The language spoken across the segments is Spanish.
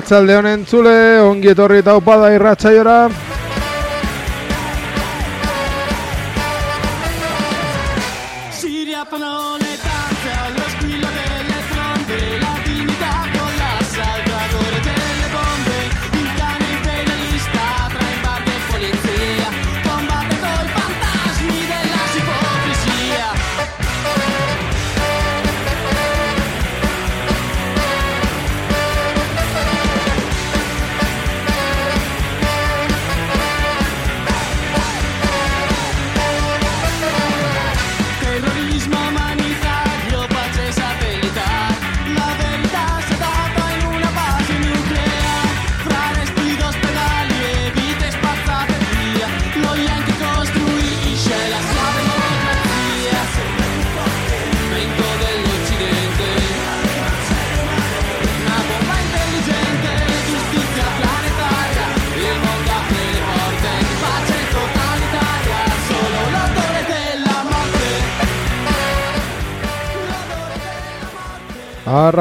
atzalde honen txule ongi etorri taupada irratsaiora.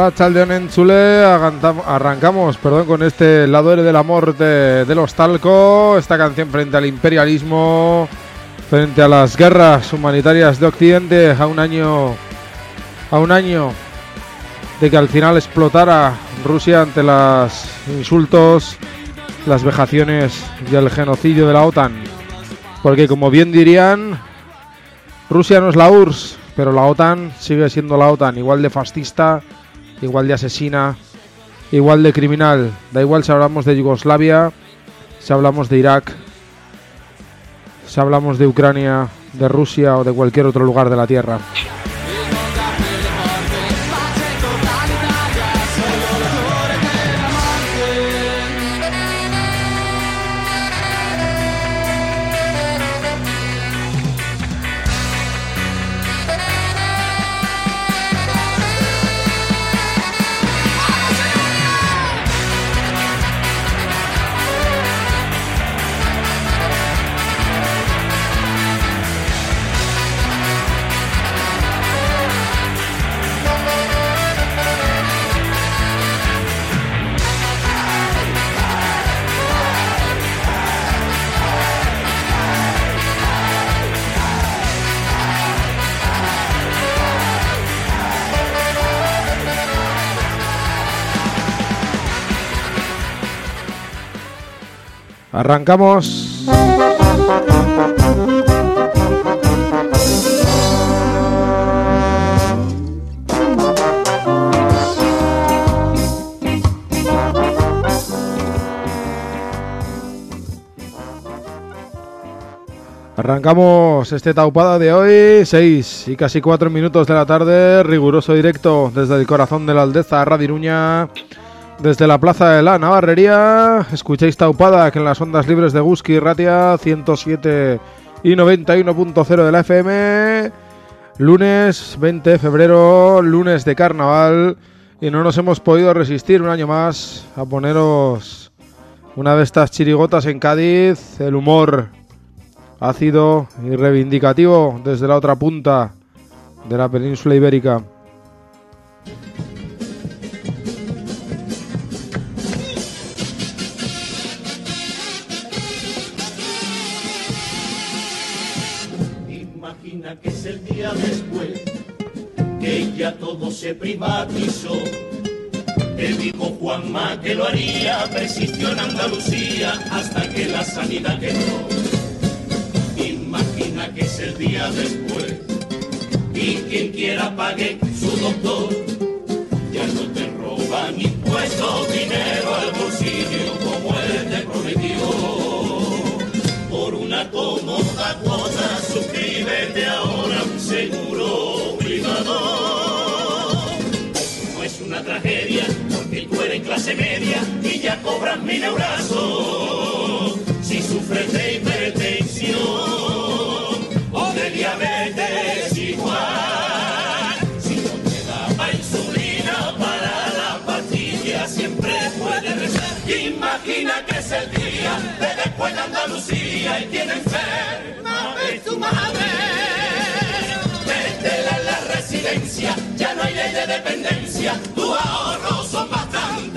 Arratsaldeon entzule, agantam- arrancamos, perdón, con este lado del amor de, de los talco, esta canción frente al imperialismo, frente a las guerras humanitarias de Occidente, a un año, a un año de que al final explotara Rusia ante los insultos, las vejaciones y el genocidio de la OTAN. Porque como bien dirían, Rusia no es la URSS, pero la OTAN sigue siendo la OTAN, igual de fascista, igual de asesina, igual de criminal. Da igual si hablamos de Yugoslavia, si hablamos de Irak, si hablamos de Ucrania, de Rusia o de cualquier otro lugar de la Tierra. Arrancamos. Arrancamos este taupada de hoy, 6 y casi 4 minutos de la tarde, riguroso directo desde el corazón de la Aldeza, Radio Iruña, desde la Plaza de la Navarrería. Escucháis taupada que en las ondas libres de Guski Ratia 107 y 91.0 de la FM. Lunes 20 de febrero, lunes de carnaval, y no nos hemos podido resistir un año más a poneros una de estas chirigotas en Cádiz, el humor ácido y reivindicativo desde la otra punta de la península ibérica. Se privatizó. Te dijo Juanma que lo haría, persistió en Andalucía hasta que la sanidad quebró. Imagina que es el día después y quien quiera pague su doctor. Ya no te roban impuestos, dinero al bolsillo como él te prometió por una cómoda cuota. Suscríbete ahora un seguro clase media y ya cobras mil euros. Si sufres de hipertensión o de diabetes igual, si no te da pa insulina para la pastilla, siempre puedes rezar. Imagina que es el día de después de Andalucía y tiene enferma de tu madre. Métela en la residencia, ya no hay ley de dependencia, tus ahorros son bastantes.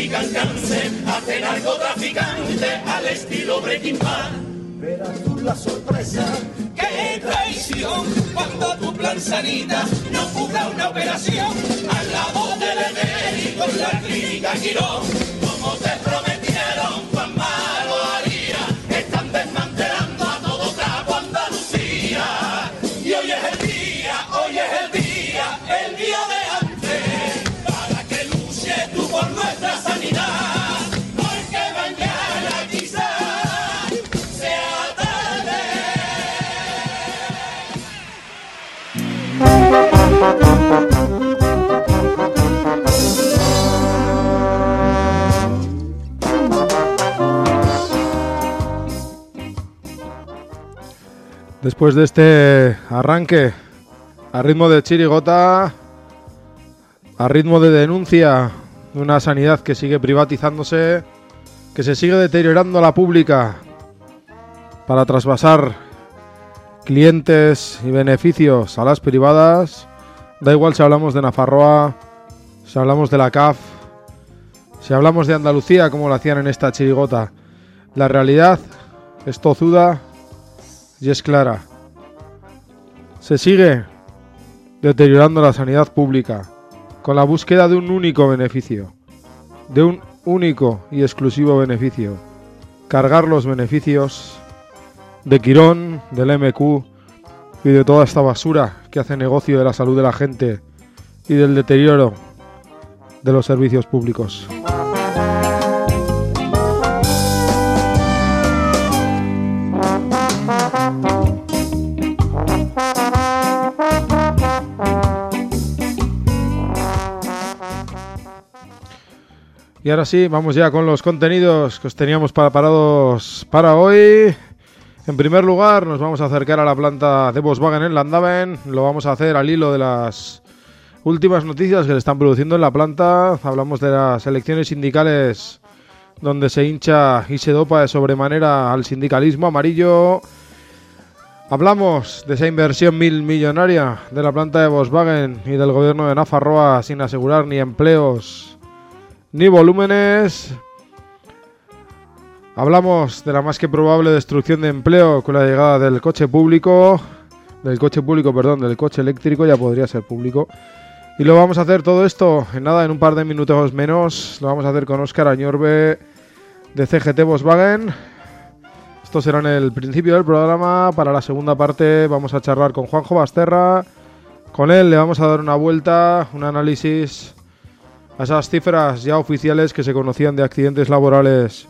Diagnostican cáncer, hacen narcotraficante al estilo Breaking Bad. Verás tú la sorpresa, qué traición, cuando tu plan sanita no cubra una operación. Al lado del emérito en la clínica Quirón, como te prometieron, Después de este arranque a ritmo de chirigota, a ritmo de denuncia de una sanidad que sigue privatizándose, que se sigue deteriorando a la pública para trasvasar clientes y beneficios a las privadas, da igual si hablamos de Nafarroa, si hablamos de la CAF, si hablamos de Andalucía como lo hacían en esta chirigota. La realidad es tozuda y es clara. Se sigue deteriorando la sanidad pública con la búsqueda de un único beneficio, de un único y exclusivo beneficio. Cargar los beneficios de Quirón, del MQ y de toda esta basura que hace negocio de la salud de la gente y del deterioro de los servicios públicos. Y ahora sí, vamos ya con los contenidos que os teníamos preparados para hoy. En primer lugar, nos vamos a acercar a la planta de Volkswagen en Landaven. Lo vamos a hacer al hilo de las últimas noticias que se están produciendo en la planta. Hablamos de las elecciones sindicales donde se hincha y se dopa de sobremanera al sindicalismo amarillo. Hablamos de esa inversión mil millonaria de la planta de Volkswagen y del gobierno de Nafarroa sin asegurar ni empleos ni volúmenes. Hablamos de la más que probable destrucción de empleo con la llegada del coche público, del coche público, perdón, del coche eléctrico, ya podría ser público. Y lo vamos a hacer todo esto en nada, en un par de minutos menos. Lo vamos a hacer con Óscar Añorbe de CGT Volkswagen. Esto será en el principio del programa. Para la segunda parte vamos a charlar con Juanjo Basterra. Con él le vamos a dar una vuelta, un análisis a esas cifras ya oficiales que se conocían de accidentes laborales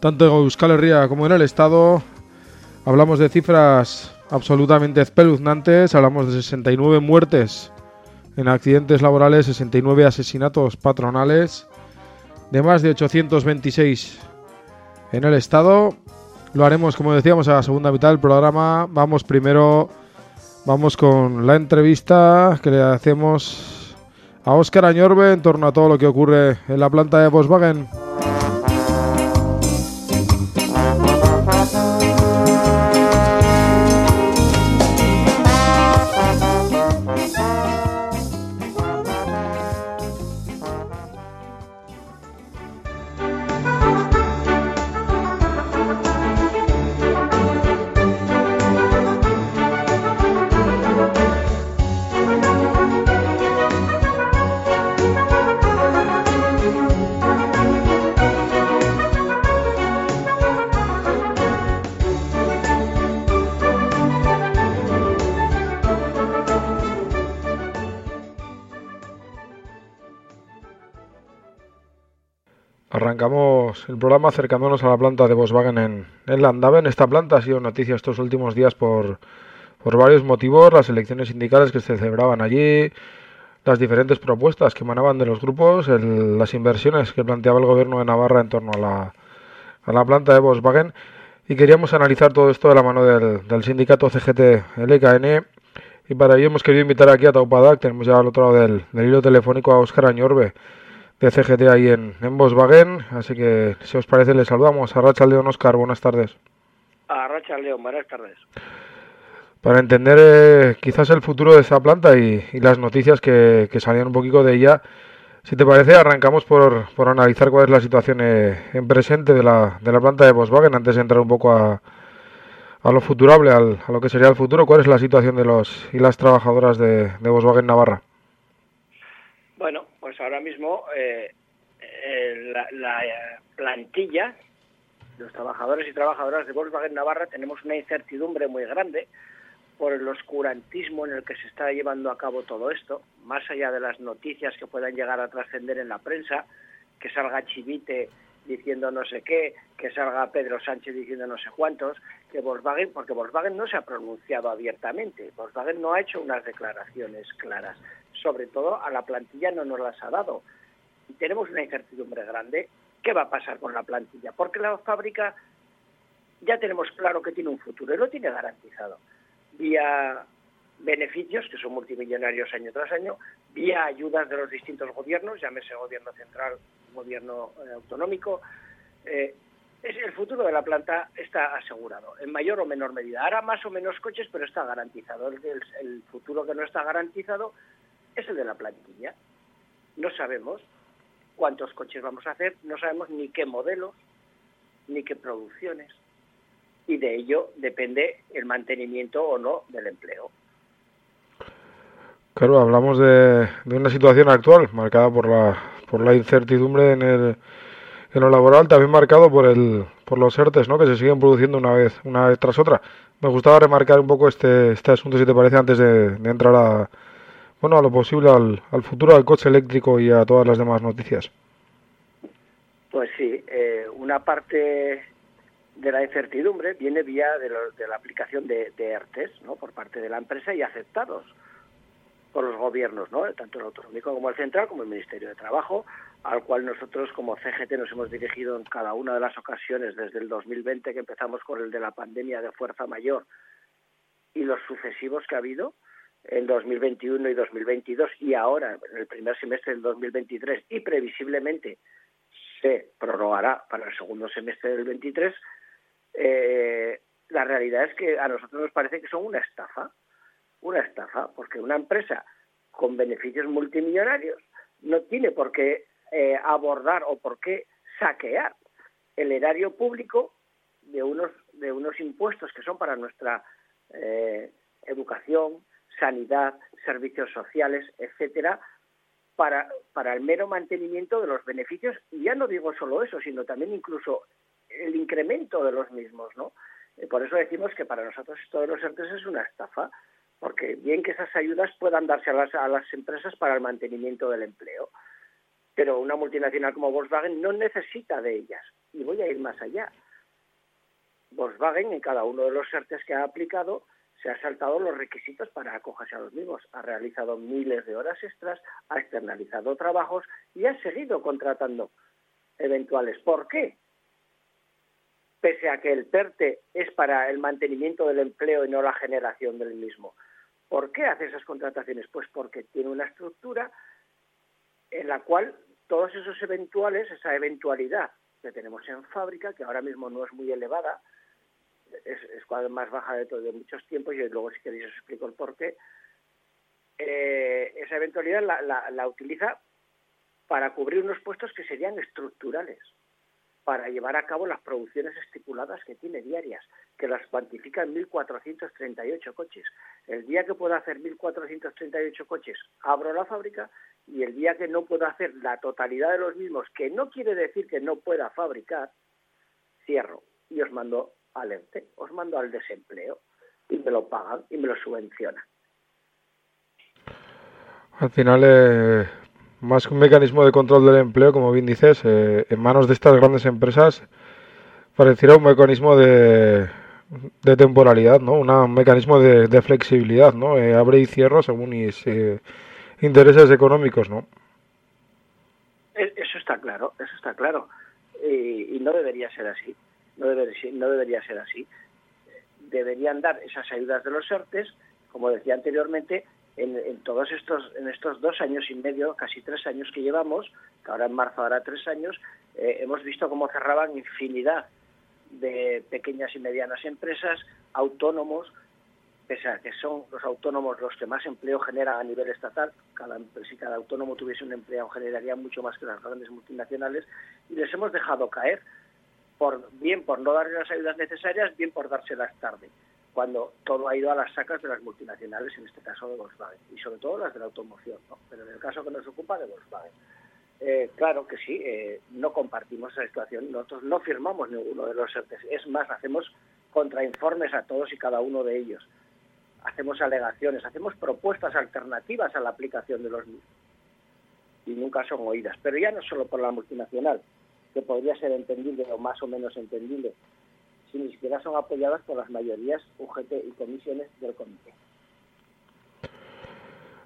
tanto en Euskal Herria como en el Estado. Hablamos de cifras absolutamente espeluznantes, hablamos de 69 muertes en accidentes laborales, 69 asesinatos patronales, de más de 826 en el Estado. Lo haremos, como decíamos, a la segunda mitad del programa. Vamos primero, vamos con la entrevista que le hacemos a Óscar Añorbe en torno a todo lo que ocurre en la planta de Volkswagen. El programa acercándonos a la planta de Volkswagen en, en Landaven. Esta planta ha sido noticia estos últimos días por, por varios motivos, las elecciones sindicales que se celebraban allí, las diferentes propuestas que emanaban de los grupos, el- las inversiones que planteaba el gobierno de Navarra en torno a la, a la planta de Volkswagen. Y queríamos analizar todo esto de la mano del, del sindicato CGT LKN. Y para ello hemos querido invitar aquí a Taupadac, tenemos ya al otro lado del, del hilo telefónico a Óscar Añorbe, de CGT ahí en, en Volkswagen. Así que, si os parece, le saludamos a Racha León Oscar. Buenas tardes. A Racha León, buenas tardes. Para entender eh, quizás el futuro de esta planta y, y las noticias que, que, salían un poquito de ella, si te parece, arrancamos por, por analizar cuál es la situación eh, en presente de la, de la planta de Volkswagen antes de entrar un poco a, a lo futurable, al, a lo que sería el futuro. ¿Cuál es la situación de los y las trabajadoras de, de Volkswagen Navarra? Bueno, ahora mismo eh, eh, la, la, plantilla, los trabajadores y trabajadoras de Volkswagen Navarra, tenemos una incertidumbre muy grande por el oscurantismo en el que se está llevando a cabo todo esto, más allá de las noticias que puedan llegar a trascender en la prensa, que salga Chivite diciendo no sé qué, que salga Pedro Sánchez diciendo no sé cuántos, que Volkswagen, porque Volkswagen no se ha pronunciado abiertamente, Volkswagen no ha hecho unas declaraciones claras, sobre todo a la plantilla no nos las ha dado. Y tenemos una incertidumbre grande, ¿qué va a pasar con la plantilla? Porque la fábrica ya tenemos claro que tiene un futuro y lo tiene garantizado, vía beneficios, que son multimillonarios año tras año, vía ayudas de los distintos gobiernos, llámese gobierno central, gobierno eh, autonómico. Eh, es, el futuro de la planta está asegurado, en mayor o menor medida. Hará más o menos coches, pero está garantizado. El, futuro que no está garantizado es el de la plantilla. No sabemos cuántos coches vamos a hacer, no sabemos ni qué modelos, ni qué producciones. Y de ello depende el mantenimiento o no del empleo. Claro, hablamos de, una situación actual marcada por la, por la incertidumbre en, el, en lo laboral, también marcado por, el, por los ERTES ¿no? que se siguen produciendo una vez, una vez tras otra. Me gustaba remarcar un poco este, este asunto, si te parece, antes de, de entrar a, bueno, a lo posible al, al, futuro del coche eléctrico y a todas las demás noticias. Pues sí, eh, una parte de la incertidumbre viene vía de, lo, de la aplicación de, de ERTES ¿no? por parte de la empresa y aceptados por los gobiernos, ¿no? tanto el autonómico como el central, como el Ministerio de Trabajo, al cual nosotros como CGT nos hemos dirigido en cada una de las ocasiones desde el 2020 que empezamos con el de la pandemia de fuerza mayor y los sucesivos que ha habido en 2021 y 2022 y ahora en el primer semestre del 2023 y previsiblemente se prorrogará para el segundo semestre del 23, eh, la realidad es que a nosotros nos parece que son una estafa una estafa, porque una empresa con beneficios multimillonarios no tiene por qué eh, abordar o por qué saquear el erario público de unos de unos impuestos que son para nuestra eh, educación, sanidad, servicios sociales, etcétera, para, para el mero mantenimiento de los beneficios, y ya no digo solo eso, sino también incluso el incremento de los mismos, ¿no? Eh, por eso decimos que para nosotros esto de los ERTES es una estafa, porque bien que esas ayudas puedan darse a las, a las empresas para el mantenimiento del empleo, pero una multinacional como Volkswagen no necesita de ellas. Y voy a ir más allá. Volkswagen, en cada uno de los ERTES que ha aplicado, se ha saltado los requisitos para acogerse a los mismos. Ha realizado miles de horas extras, ha externalizado trabajos y ha seguido contratando eventuales. ¿Por qué? Pese a que el PERTE es para el mantenimiento del empleo y no la generación del mismo. ¿Por qué hace esas contrataciones? Pues porque tiene una estructura en la cual todos esos eventuales, esa eventualidad que tenemos en fábrica, que ahora mismo no es muy elevada, es, es más baja de, todo, de muchos tiempos, y luego si queréis os explico el por qué, eh, esa eventualidad la, la, la utiliza para cubrir unos puestos que serían estructurales para llevar a cabo las producciones estipuladas que tiene diarias, que las cuantifica en 1.438 coches. El día que pueda hacer 1.438 coches, abro la fábrica y el día que no pueda hacer la totalidad de los mismos, que no quiere decir que no pueda fabricar, cierro y os mando al ERTE, os mando al desempleo y me lo pagan y me lo subvencionan. Al final, eh, más que un mecanismo de control del empleo, como bien dices, eh, en manos de estas grandes empresas pareciera un mecanismo de, de temporalidad, ¿no? Un mecanismo de, de flexibilidad, ¿no? Eh, abre y cierra según mis eh, intereses económicos, ¿no? Eso está claro, eso está claro. Y, y no debería ser así. No debería, no debería ser así. Deberían dar esas ayudas de los ERTES, como decía anteriormente, en, en todos estos, en estos dos años y medio, casi tres años que llevamos, que ahora en marzo hará tres años, eh, hemos visto cómo cerraban infinidad de pequeñas y medianas empresas, autónomos, pese a que son los autónomos los que más empleo generan a nivel estatal, cada, si cada autónomo tuviese un empleado generaría mucho más que las grandes multinacionales, y les hemos dejado caer, por, bien por no darle las ayudas necesarias, bien por dárselas tarde, cuando todo ha ido a las sacas de las multinacionales, en este caso de Volkswagen, y sobre todo las de la automoción, pero en el caso que nos ocupa de Volkswagen. Eh, claro que sí, eh, no compartimos esa situación, nosotros no firmamos ninguno de los ERTES, es más, hacemos contrainformes a todos y cada uno de ellos, hacemos alegaciones, hacemos propuestas alternativas a la aplicación de los mismos. Y nunca son oídas, pero ya no solo por la multinacional, que podría ser entendible o más o menos entendible, si ni siquiera son apoyadas por las mayorías UGT y comisiones del comité.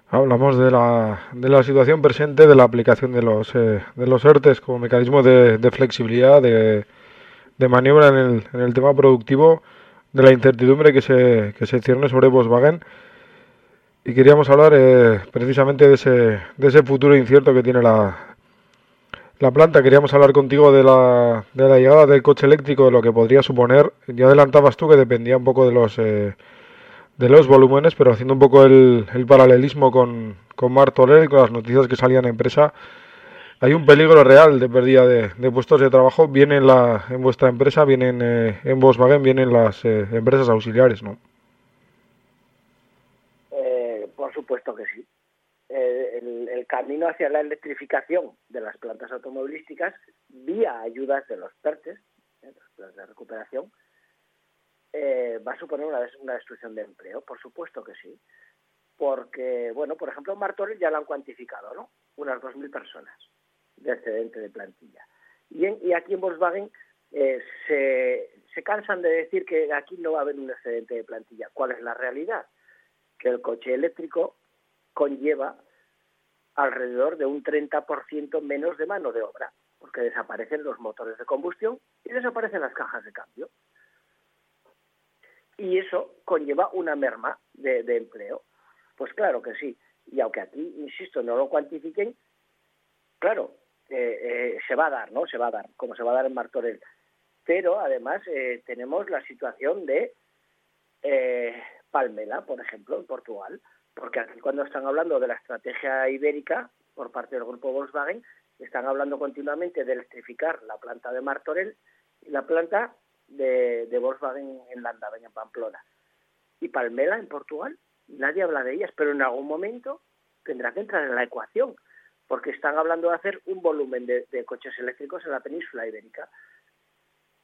Hablamos de la, de la situación presente de la aplicación de los, eh, de los ERTES como mecanismo de, de flexibilidad, de, de maniobra en el, en el, tema productivo, de la incertidumbre que se, que se cierne sobre Volkswagen. Y queríamos hablar eh, precisamente de ese, de ese futuro incierto que tiene la, la planta. Queríamos hablar contigo de la, de la llegada del coche eléctrico, de lo que podría suponer. Ya adelantabas tú que dependía un poco de los... Eh, de los volúmenes, pero haciendo un poco el, el paralelismo con, con Martorell y con las noticias que salían en empresa, hay un peligro real de pérdida de, puestos de trabajo, viene en, la, en vuestra empresa, viene en, eh, en Volkswagen, viene en las eh, empresas auxiliares, ¿no? Eh, por supuesto que sí. Eh, el, el, camino hacia la electrificación de las plantas automovilísticas vía ayudas de los PERTES, los planes de recuperación, eh, va a suponer una, una, destrucción de empleo, por supuesto que sí. Porque, bueno, por ejemplo, Martorell ya lo han cuantificado, ¿no? Unas 2.000 personas de excedente de plantilla. Y, aquí en Volkswagen eh, se cansan de decir que aquí no va a haber un excedente de plantilla. ¿Cuál es la realidad? Que el coche eléctrico conlleva alrededor de un 30% menos de mano de obra, porque desaparecen los motores de combustión y desaparecen las cajas de cambio y eso conlleva una merma de, empleo. Pues claro que sí. Y aunque aquí, insisto, no lo cuantifiquen, claro, eh, eh, se va a dar, ¿no? Se va a dar, como se va a dar en Martorell. Pero además eh, tenemos la situación de Palmela, por ejemplo, en Portugal, porque aquí cuando están hablando de la estrategia ibérica por parte del grupo Volkswagen, están hablando continuamente de electrificar la planta de Martorell y la planta de, de Volkswagen en Landaven, en Pamplona. Y Palmela, en Portugal, nadie habla de ellas, pero en algún momento tendrá que entrar en la ecuación, porque están hablando de hacer un volumen de, de coches eléctricos en la península ibérica.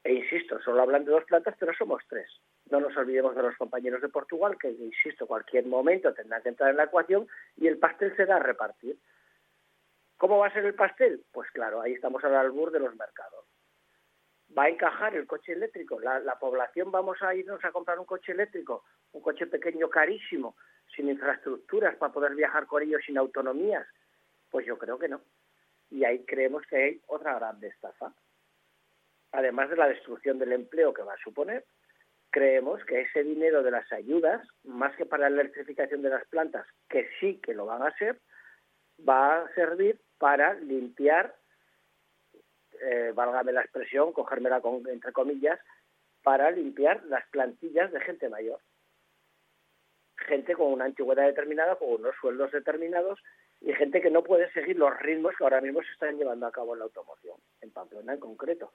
E insisto, solo hablan de dos plantas, pero somos tres. No nos olvidemos de los compañeros de Portugal, que, insisto, cualquier momento tendrán que entrar en la ecuación y el pastel se da a repartir. ¿Cómo va a ser el pastel? Pues claro, ahí estamos al albur de los mercados va a encajar el coche eléctrico. La, la, población vamos a irnos a comprar un coche eléctrico, un coche pequeño carísimo, sin infraestructuras para poder viajar con ellos sin autonomías. Pues yo creo que no. Y ahí creemos que hay otra gran estafa. Además de la destrucción del empleo que va a suponer, creemos que ese dinero de las ayudas, más que para la electrificación de las plantas, que sí que lo van a hacer, va a servir para limpiar eh, válgame la expresión, cogérmela con, entre comillas, para limpiar las plantillas de gente mayor. Gente con una antigüedad determinada, con unos sueldos determinados y gente que no puede seguir los ritmos que ahora mismo se están llevando a cabo en la automoción, en Pamplona en concreto.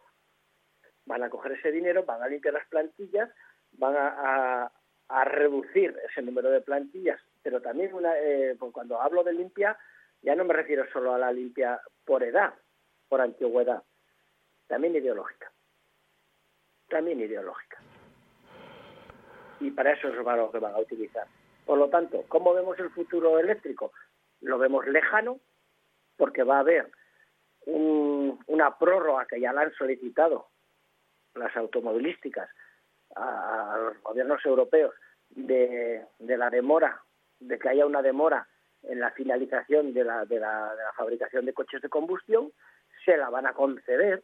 Van a coger ese dinero, van a limpiar las plantillas, van a, a, reducir ese número de plantillas, pero también una, eh, cuando hablo de limpia, ya no me refiero solo a la limpia por edad, por antigüedad, también ideológica. También ideológica. Y para eso es lo que van a utilizar. Por lo tanto, ¿cómo vemos el futuro eléctrico? Lo vemos lejano porque va a haber un, una prórroga que ya la han solicitado las automovilísticas a, los gobiernos europeos de, la demora, de que haya una demora en la finalización de la, de la, de la fabricación de coches de combustión, se la van a conceder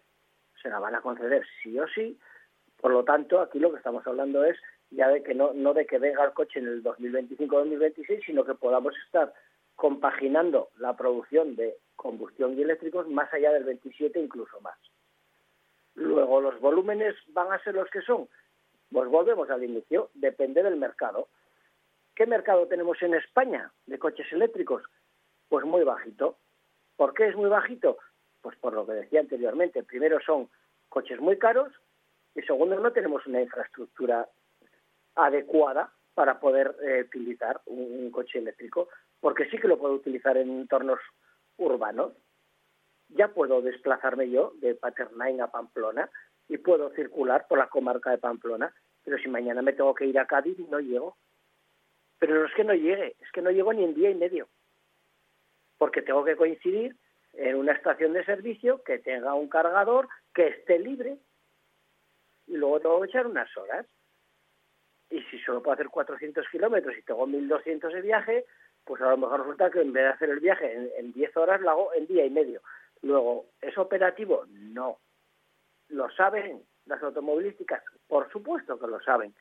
se la van a conceder sí o sí, Por lo tanto, aquí lo que estamos hablando es ya de que no de que venga el coche en el 2025-2026, sino que podamos estar compaginando la producción de combustión y eléctricos más allá del 27, incluso más. Luego, los volúmenes van a ser los que son. Pues volvemos al inicio, depende del mercado. ¿Qué mercado tenemos en España de coches eléctricos? Pues muy bajito. ¿Por qué es muy bajito? Pues por lo que decía anteriormente. Primero son coches muy caros y segundo no tenemos una infraestructura adecuada para poder eh, utilizar un, un, coche eléctrico, porque sí que lo puedo utilizar en entornos urbanos. Ya puedo desplazarme yo de Paternain a Pamplona y puedo circular por la comarca de Pamplona, pero si mañana me tengo que ir a Cádiz no llego. Pero no es que no llegue, es que no llego ni en día y medio, porque tengo que coincidir en una estación de servicio que tenga un cargador que esté libre y luego tengo que echar unas horas y si solo puedo hacer 400 kilómetros y tengo 1200 de viaje, pues a lo mejor resulta que en vez de hacer el viaje en, en 10 horas, lo hago en día y medio. Luego, ¿es operativo? No. ¿Lo saben las automovilísticas? Por supuesto que lo saben.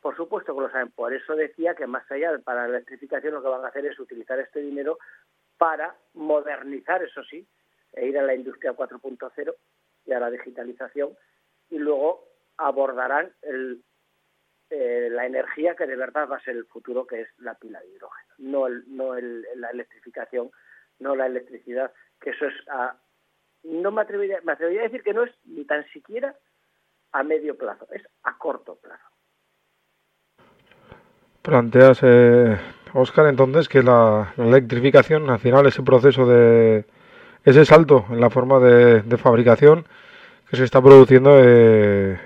Por supuesto que lo saben. Por eso decía que más allá de para la electrificación lo que van a hacer es utilizar este dinero para modernizar, eso sí, e ir a la industria 4.0 y a la digitalización y luego abordarán el eh, la energía que de verdad va a ser el futuro, que es la pila de hidrógeno, no, el, no el, la electrificación, no la electricidad, que eso es a, no me atrevería, me atrevería a decir que no es ni tan siquiera a medio plazo, es a corto plazo. Planteas, eh, Oscar, entonces que la, electrificación, al final, ese proceso de ese salto en la forma de, de fabricación que se está produciendo, eh,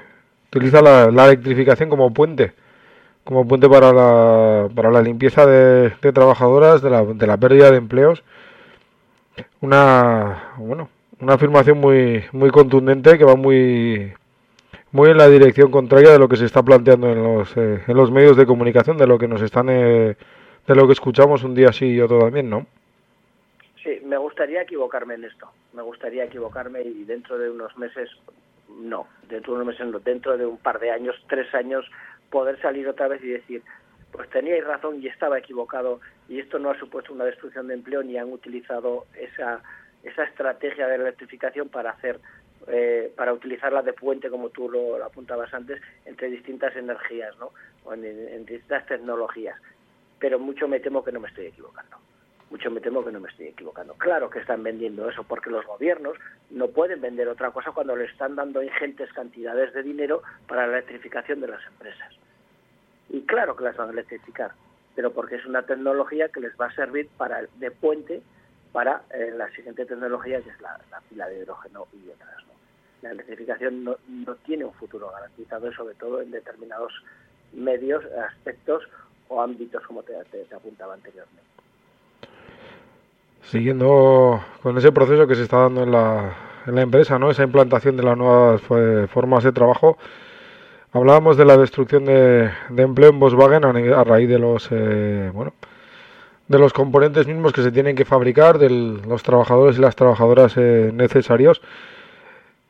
utiliza la, la, electrificación como puente, como puente para la, para la limpieza de, de trabajadoras, de la, de la pérdida de empleos. Una, bueno, una afirmación muy, muy contundente que va muy, muy en la dirección contraria de lo que se está planteando en los, eh, en los medios de comunicación, de lo que nos están, eh, de lo que escuchamos un día sí y otro también, ¿no? Sí, me gustaría equivocarme en esto. Me gustaría equivocarme y dentro de unos meses no, dentro de unos meses no, dentro de un par de años, tres años, poder salir otra vez y decir, pues teníais razón y estaba equivocado y esto no ha supuesto una destrucción de empleo ni han utilizado esa, esa estrategia de electrificación para hacer eh, para utilizarla de puente como tú lo, apuntabas antes entre distintas energías ¿no? o en distintas tecnologías pero mucho me temo que no me estoy equivocando mucho me temo que no me estoy equivocando. Claro que están vendiendo eso, porque los gobiernos no pueden vender otra cosa cuando le están dando ingentes cantidades de dinero para la electrificación de las empresas. Y claro que las van a electrificar, pero porque es una tecnología que les va a servir para de puente para eh, la siguiente tecnología, que es la, la pila de hidrógeno y otras. ¿no? La electrificación no, no tiene un futuro garantizado, sobre todo en determinados medios, aspectos o ámbitos, como te, te, apuntaba anteriormente siguiendo con ese proceso que se está dando en la, en la empresa, ¿no? esa implantación de las nuevas pues, formas de trabajo. Hablábamos de la destrucción de, empleo en Volkswagen a, raíz de los eh, bueno de los componentes mismos que se tienen que fabricar, de los trabajadores y las trabajadoras eh, necesarios.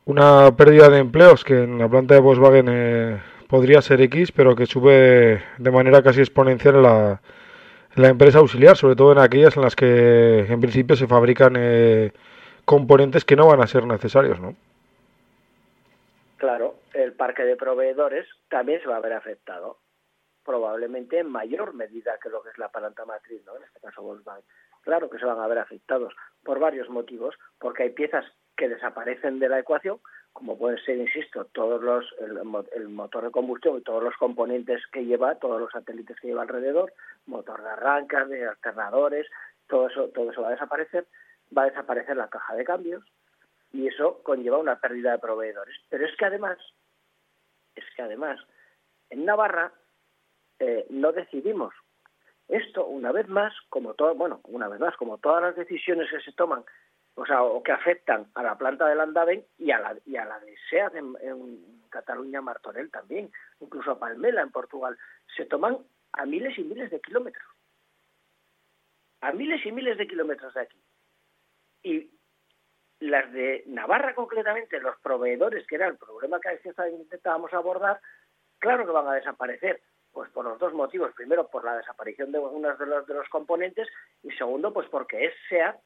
Una pérdida de empleos que en la planta de Volkswagen eh, podría ser X, pero que sube de manera casi exponencial en la, la empresa auxiliar, sobre todo en aquellas en las que en principio se fabrican eh, componentes que no van a ser necesarios, ¿no? Claro, el parque de proveedores también se va a ver afectado, probablemente en mayor medida que lo que es la planta matriz, ¿no? En este caso Volkswagen. Claro que se van a ver afectados por varios motivos, porque hay piezas que desaparecen de la ecuación, como pueden ser, insisto, todos los el, el, motor de combustión y todos los componentes que lleva, todos los satélites que lleva alrededor, motor de arrancas, de alternadores, todo eso, todo eso va a desaparecer, va a desaparecer la caja de cambios y eso conlleva una pérdida de proveedores. Pero es que además, es que además, en Navarra eh, no decidimos. Esto, una vez más, como todo, bueno, una vez más, como todas las decisiones que se toman o sea, o que afectan a la planta de Landaven y a la, y a la de SEAT en, en Cataluña, Martorell también, incluso a Palmela en Portugal, se toman a miles y miles de kilómetros. A miles y miles de kilómetros de aquí. Y las de Navarra concretamente, los proveedores, que era el problema que intentábamos abordar, claro que van a desaparecer. Pues por los dos motivos. Primero, por la desaparición de algunos de los, de los componentes y segundo, pues porque es SEAT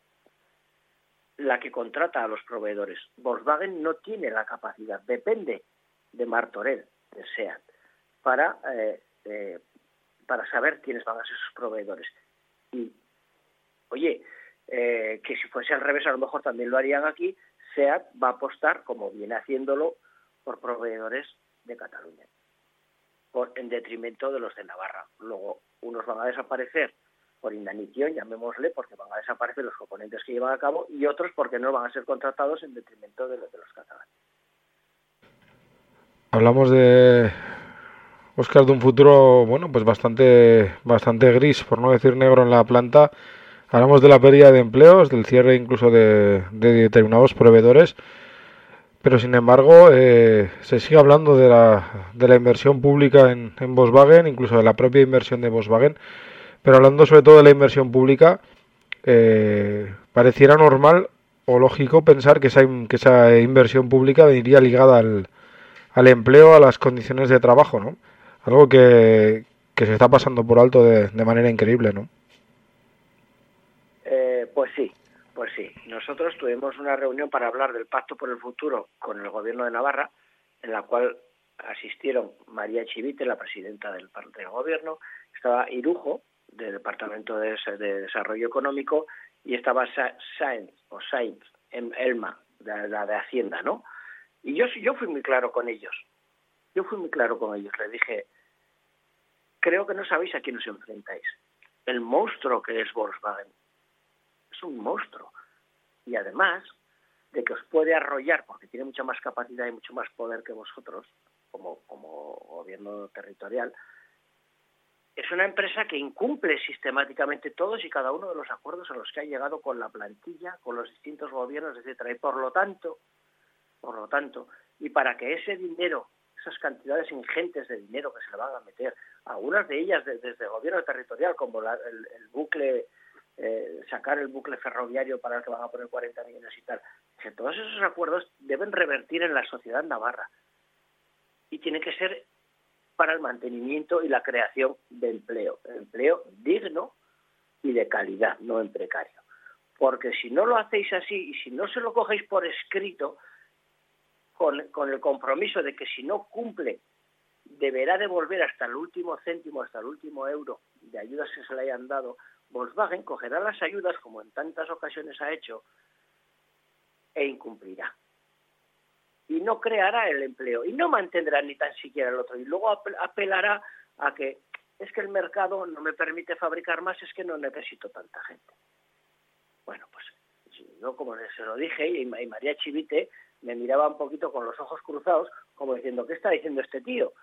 la que contrata a los proveedores. Volkswagen no tiene la capacidad, depende de Martorell, de SEAT, para, eh, eh, para saber quiénes van a ser sus proveedores. Y, oye, eh, que si fuese al revés, a lo mejor también lo harían aquí, SEAT va a apostar, como viene haciéndolo, por proveedores de Cataluña en detrimento de los de Navarra. Luego, unos van a desaparecer por inanición, llamémosle, porque van a desaparecer los componentes que llevan a cabo, y otros porque no van a ser contratados en detrimento de los, de los catalanes. Hablamos de Oscar de un futuro, bueno, pues bastante, bastante gris, por no decir negro en la planta. Hablamos de la pérdida de empleos, del cierre incluso de, de determinados proveedores pero sin embargo eh, se sigue hablando de la, de la inversión pública en, en, Volkswagen, incluso de la propia inversión de Volkswagen, pero hablando sobre todo de la inversión pública, eh, pareciera normal o lógico pensar que esa, que esa inversión pública vendría ligada al, al empleo, a las condiciones de trabajo, ¿no? Algo que, que se está pasando por alto de, de manera increíble, ¿no? Pues sí, pues sí, nosotros tuvimos una reunión para hablar del Pacto por el Futuro con el Gobierno de Navarra, en la cual asistieron María Chivite, la presidenta del, del Gobierno, estaba Irujo, del Departamento de, de Desarrollo Económico, y estaba Sainz, o Sainz, Elma, de, la de Hacienda, ¿no? Y yo, yo fui muy claro con ellos. Yo fui muy claro con ellos. Les dije, creo que no sabéis a quién os enfrentáis. El monstruo que es Volkswagen un monstruo. Y además de que os puede arrollar, porque tiene mucha más capacidad y mucho más poder que vosotros, como, como gobierno territorial, es una empresa que incumple sistemáticamente todos y cada uno de los acuerdos a los que ha llegado con la plantilla, con los distintos gobiernos, etcétera. Y por lo tanto, por lo tanto, y para que ese dinero, esas cantidades ingentes de dinero que se le van a meter, algunas de ellas desde el gobierno territorial, como la, el, el bucle eh, sacar el bucle ferroviario para el que van a poner 40 millones y tal. Todos esos acuerdos deben revertir en la sociedad navarra y tiene que ser para el mantenimiento y la creación de empleo, empleo digno y de calidad, no en precario. Porque si no lo hacéis así y si no se lo cogéis por escrito, con el compromiso de que si no cumple deberá devolver hasta el último céntimo, hasta el último euro de ayudas que se le hayan dado, Volkswagen cogerá las ayudas, como en tantas ocasiones ha hecho, e incumplirá. Y no creará el empleo, y no mantendrá ni tan siquiera el otro. Y luego apelará a que es que el mercado no me permite fabricar más, es que no necesito tanta gente. Bueno, pues yo como se lo dije, y María Chivite me miraba un poquito con los ojos cruzados, como diciendo, ¿qué está diciendo este tío?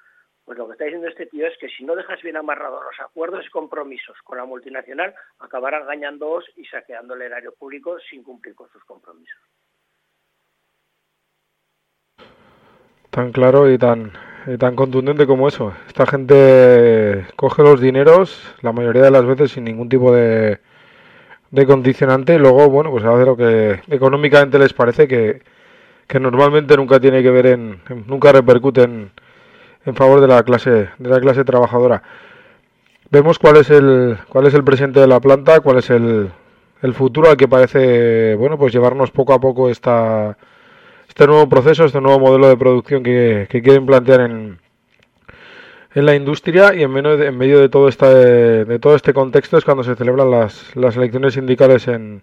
Pues lo que está diciendo este tío es que si no dejas bien amarrados los acuerdos y compromisos con la multinacional, acabarán engañándoos y saqueando el erario público sin cumplir con sus compromisos. Tan claro y tan, tan contundente como eso. Esta gente coge los dineros, la mayoría de las veces sin ningún tipo de, de condicionante, y luego, bueno, pues hace lo que económicamente les parece que, que normalmente nunca tiene que ver en, en nunca repercute en en favor de la clase de la clase trabajadora. Vemos cuál es el cuál es el presente de la planta, cuál es el, el futuro al que parece bueno pues llevarnos poco a poco esta este nuevo proceso, este nuevo modelo de producción que, que quieren plantear en, en la industria y en medio de, en medio de todo este de todo este contexto es cuando se celebran las, las elecciones sindicales en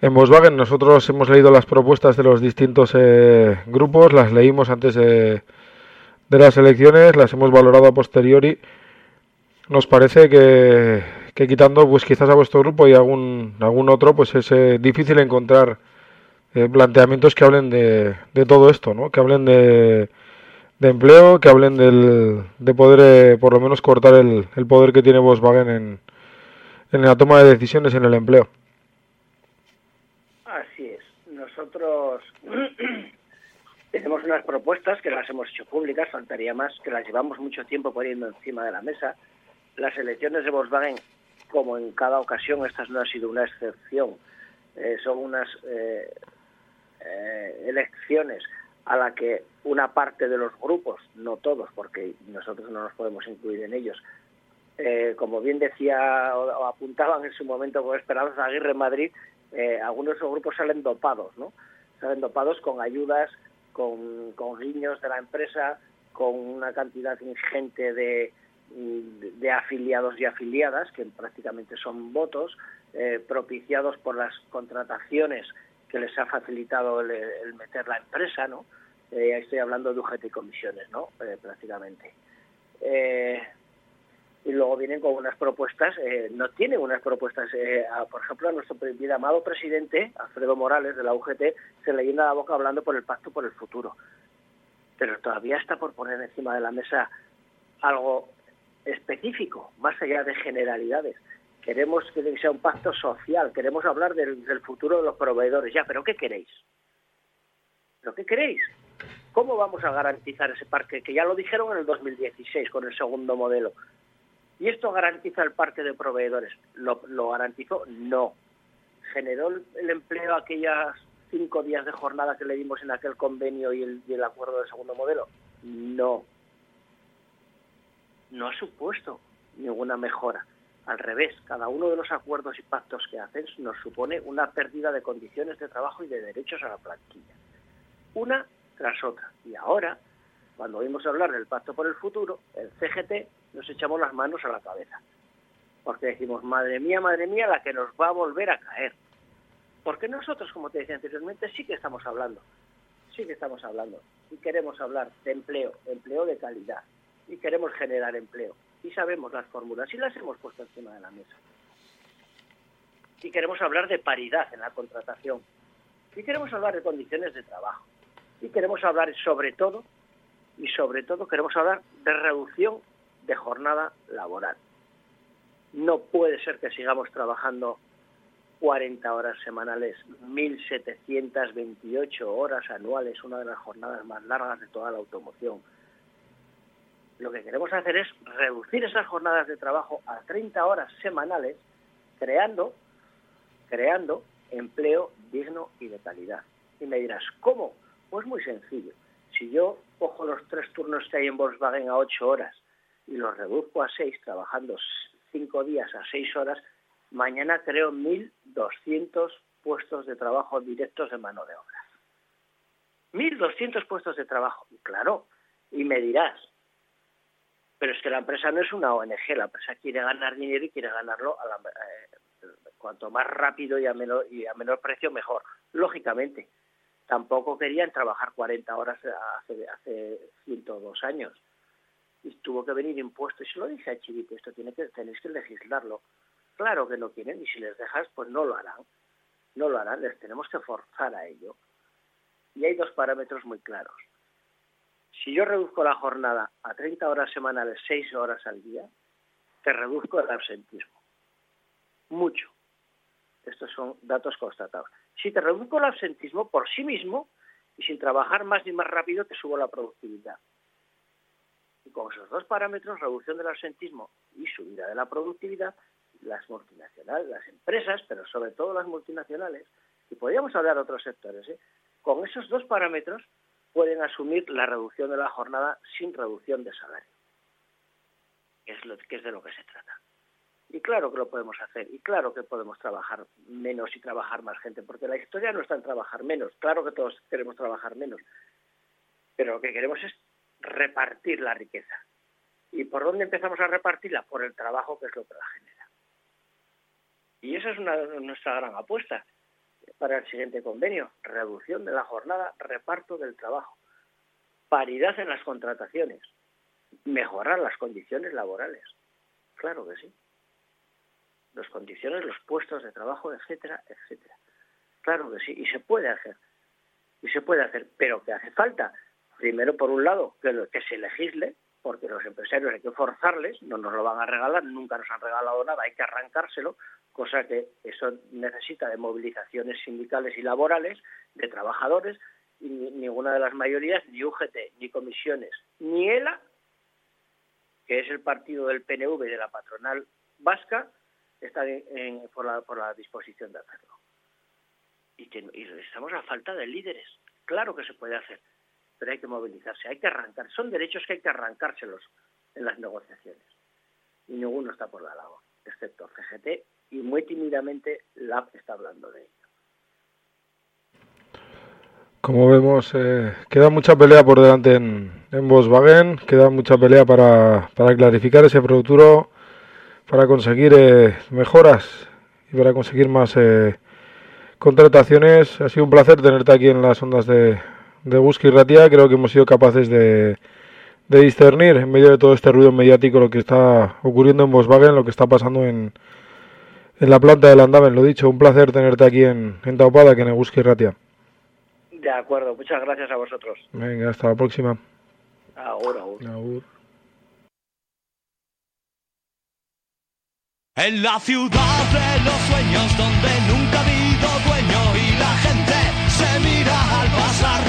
en Volkswagen nosotros hemos leído las propuestas de los distintos eh, grupos, las leímos antes de, de las elecciones, las hemos valorado a posteriori. Nos parece que, que quitando pues quizás a vuestro grupo y algún, algún otro, pues es eh, difícil encontrar eh, planteamientos que hablen de, de, todo esto, ¿no? que hablen de, de empleo, que hablen del, de poder eh, por lo menos cortar el, el poder que tiene Volkswagen en, en la toma de decisiones en el empleo. Así es. Nosotros tenemos unas propuestas que las hemos hecho públicas, faltaría más, que las llevamos mucho tiempo poniendo encima de la mesa. Las elecciones de Volkswagen, como en cada ocasión, esta no ha sido una excepción, eh, son unas eh, eh, elecciones a la que una parte de los grupos, no todos, porque nosotros no nos podemos incluir en ellos, eh, como bien decía o, o apuntaban en su momento con Esperanza Aguirre en Madrid, eh, algunos de esos grupos salen dopados, ¿no? Salen dopados con ayudas, con, con guiños de la empresa, con una cantidad ingente de, de afiliados y afiliadas, que prácticamente son votos, eh, propiciados por las contrataciones que les ha facilitado el, meter la empresa, ¿no? Eh, estoy hablando de UGT y comisiones, ¿no? Eh, prácticamente. Y luego vienen con unas propuestas, eh, no tienen unas propuestas, eh, por ejemplo, a nuestro bien amado presidente, Alfredo Morales, de la UGT, se le llena la boca hablando por el pacto por el futuro. Pero todavía está por poner encima de la mesa algo específico, más allá de generalidades. Queremos que sea un pacto social, queremos hablar del, del futuro de los proveedores. Ya, pero ¿qué queréis? ¿Pero qué queréis? ¿Cómo vamos a garantizar ese parque? Que ya lo dijeron en el 2016 con el segundo modelo. ¿Y esto garantiza el parque de proveedores? ¿Lo, garantizó? No. ¿Generó el, empleo aquellas cinco días de jornada que le dimos en aquel convenio y el, y el acuerdo del segundo modelo? No. No ha supuesto ninguna mejora. Al revés, cada uno de los acuerdos y pactos que hacen nos supone una pérdida de condiciones de trabajo y de derechos a la plantilla. Una tras otra. Y ahora, cuando oímos hablar del pacto por el futuro, el CGT nos echamos las manos a la cabeza. Porque decimos, madre mía, madre mía, la que nos va a volver a caer. Porque nosotros, como te decía anteriormente, sí que estamos hablando. Sí que estamos hablando. Y queremos hablar de empleo, empleo de calidad. Y queremos generar empleo. Y sabemos las fórmulas y las hemos puesto encima de la mesa. Y queremos hablar de paridad en la contratación. Y queremos hablar de condiciones de trabajo. Y queremos hablar sobre todo, y sobre todo queremos hablar de reducción de jornada laboral. No puede ser que sigamos trabajando 40 horas semanales, 1.728 horas anuales, una de las jornadas más largas de toda la automoción. Lo que queremos hacer es reducir esas jornadas de trabajo a 30 horas semanales, creando, creando empleo digno y de calidad. Y me dirás, ¿cómo? Pues muy sencillo. Si yo cojo los tres turnos que hay en Volkswagen a 8 horas y los reduzco a 6, trabajando 5 días a 6 horas, mañana creo 1.200 puestos de trabajo directos de mano de obra. 1.200 puestos de trabajo. Claro, y me dirás, pero es que la empresa no es una ONG, la empresa quiere ganar dinero y quiere ganarlo a la, eh, cuanto más rápido y a, menor, y a menor precio, mejor. Lógicamente, tampoco querían trabajar 40 horas hace, hace 102 años. Y tuvo que venir impuesto. Y se lo dije a Chivito, esto tiene que, tenéis que legislarlo. Claro que no quieren, y si les dejas, pues no lo harán. No lo harán, les tenemos que forzar a ello. Y hay dos parámetros muy claros. Si yo reduzco la jornada a 30 horas semanales, 6 horas al día, te reduzco el absentismo. Mucho. Estos son datos constatados. Si te reduzco el absentismo por sí mismo y sin trabajar más ni más rápido, te subo la productividad. Con esos dos parámetros, reducción del absentismo y subida de la productividad, las multinacionales, las empresas, pero sobre todo las multinacionales, y podríamos hablar de otros sectores, ¿eh? con esos dos parámetros pueden asumir la reducción de la jornada sin reducción de salario, es, lo, que es de lo que se trata. Y claro que lo podemos hacer, y claro que podemos trabajar menos y trabajar más gente, porque la historia no está en trabajar menos, claro que todos queremos trabajar menos, pero lo que queremos es repartir la riqueza. ¿Y por dónde empezamos a repartirla? Por el trabajo, que es lo que la genera. Y esa es una, nuestra gran apuesta para el siguiente convenio. Reducción de la jornada, reparto del trabajo. Paridad en las contrataciones. Mejorar las condiciones laborales. Claro que sí. Las condiciones, los puestos de trabajo, etcétera, etcétera. Claro que sí. Y se puede hacer. Y se puede hacer. Pero que hace falta, primero, por un lado, que, se legisle, porque los empresarios hay que forzarles, no nos lo van a regalar, nunca nos han regalado nada, hay que arrancárselo, cosa que eso necesita de movilizaciones sindicales y laborales de trabajadores, y ni, ninguna de las mayorías, ni UGT, ni comisiones, ni ELA, que es el partido del PNV y de la patronal vasca, está en, en, por, la, por la disposición de hacerlo. y, que, y estamos a falta de líderes. Claro que se puede hacer, pero hay que movilizarse, hay que arrancar. Son derechos que hay que arrancárselos en las negociaciones. Y ninguno está por la labor, excepto CGT, y muy tímidamente LAB está hablando de ello. Como vemos, eh, queda mucha pelea por delante en, en Volkswagen, queda mucha pelea para, para clarificar ese futuro, para conseguir eh, mejoras y para conseguir más eh, contrataciones. Ha sido un placer tenerte aquí en las ondas de, de Busca y Ratia. Creo que hemos sido capaces de, de discernir en medio de todo este ruido mediático lo que está ocurriendo en Volkswagen, lo que está pasando en, en la planta del Andaven. Lo dicho, un placer tenerte aquí en, en Taupada, que en Busca y Ratia. De acuerdo, muchas gracias a vosotros. Venga, hasta la próxima. Ahora. En la ciudad de los sueños donde nunca ha habido dueño y la gente se mira al pasar.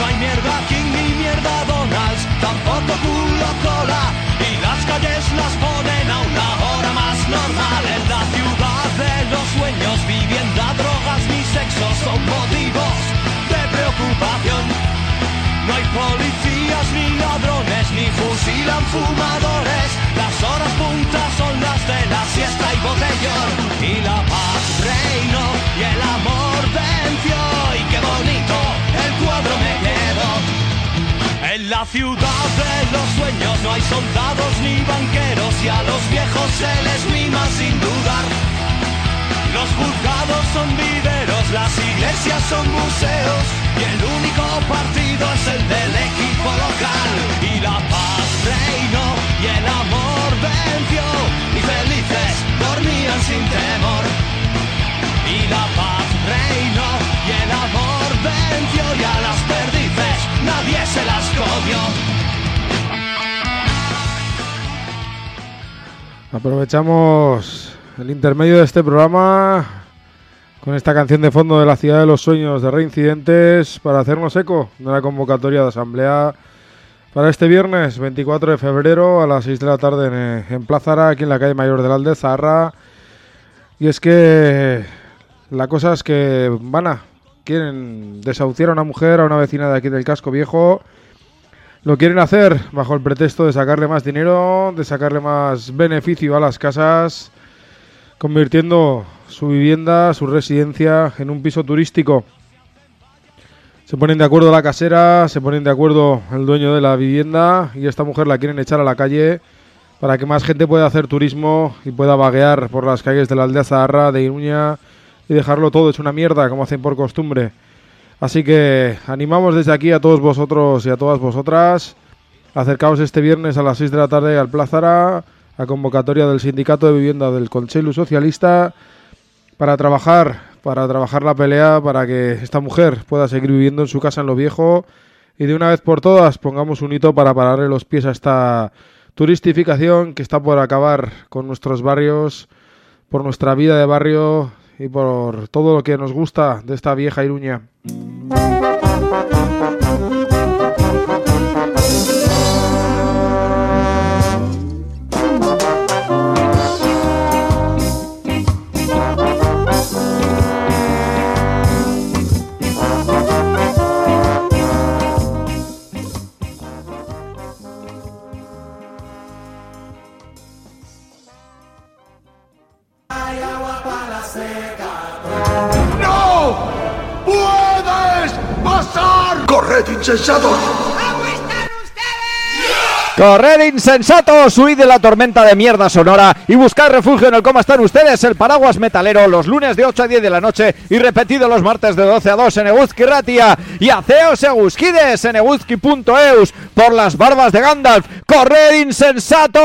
No hay mierda King ni mierda Donalds, tampoco culo cola y las calles las ponen a una hora más normal. En la ciudad de los sueños vivienda, drogas ni sexo son motivos de preocupación. No hay policías ni ladrones ni fusilan fumadores. La ciudad de los sueños no hay soldados ni banqueros y a los viejos se les mima sin dudar. Los juzgados son viveros, las iglesias son museos y el único partido es el del equipo local. Y la paz reinó y el amor venció y felices dormían sin temor. Y la paz reinó y el amor venció y a las nadie se las comió. Aprovechamos el intermedio de este programa con esta canción de fondo de la ciudad de los sueños de Reincidentes para hacernos eco de la convocatoria de asamblea para este viernes 24 de febrero a las 6 de la tarde en, en Plaza Ara, aquí en la calle Mayor del Alde, Zarra. Y es que la cosa es que van a quieren desahuciar a una mujer, a una vecina de aquí del casco viejo. Lo quieren hacer bajo el pretexto de sacarle más dinero, de sacarle más beneficio a las casas, convirtiendo su vivienda, su residencia en un piso turístico. Se ponen de acuerdo la casera, se ponen de acuerdo el dueño de la vivienda y esta mujer la quieren echar a la calle para que más gente pueda hacer turismo y pueda vaguear por las calles de la aldea Zaharra, de Iruña y dejarlo todo hecho una mierda como hacen por costumbre. Así que animamos desde aquí a todos vosotros y a todas vosotras. Acercaos este viernes a las 6 de la tarde al Plazara, a convocatoria del Sindicato de Vivienda del Conselho Socialista, para trabajar, para trabajar la pelea, para que esta mujer pueda seguir viviendo en su casa en lo viejo y de una vez por todas pongamos un hito para pararle los pies a esta turistificación que está por acabar con nuestros barrios, por nuestra vida de barrio y por todo lo que nos gusta de esta vieja Iruña. ¡Corred, insensatos! Corred insensatos, huid de la tormenta de mierda sonora y buscar refugio en el cómo están ustedes, el paraguas metalero, los lunes de 8 a 10 de la noche y repetido los martes de 12 a 2 en Eguzki Ratia y aceos eguzquides en eguzki.eus por las barbas de Gandalf. Corred insensatos.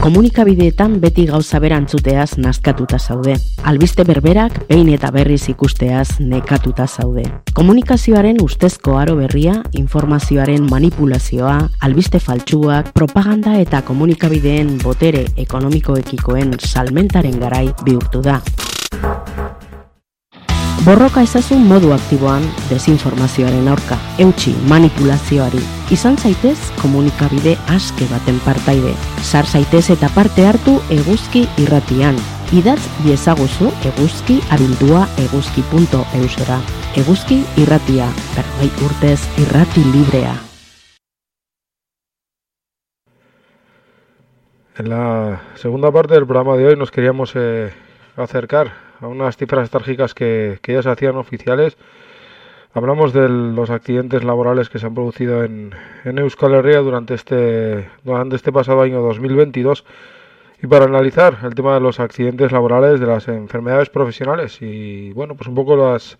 Komunikabideetan beti gauza bera entzuteaz nazkatuta zaude. Albiste berberak behin eta berriz ikusteaz nekatuta zaude. Komunikazioaren ustezko aro berria, informazioaren manipulazioa, albiste faltsuak, propaganda eta komunikabideen botere ekonomikoekikoen salmentaren garai bihurtu da. Borroka ezazun modu aktiboan desinformazioaren aurka, eutxi manipulazioari. Izan zaitez komunikabide aske baten partaide. Sar zaitez eta parte hartu eguzki irratian. Idatz diezaguzu eguzki abildua eguzki.eusera. Eguzki irratia, berrogei urtez irrati librea. En la segunda parte del programa de hoy nos queríamos eh, acercar a unas cifras estratégicas que, que ya se hacían oficiales. Hablamos de los accidentes laborales que se han producido en, en Euskal Herria durante este, durante este pasado año 2022 y para analizar el tema de los accidentes laborales, de las enfermedades profesionales y bueno, pues un poco las,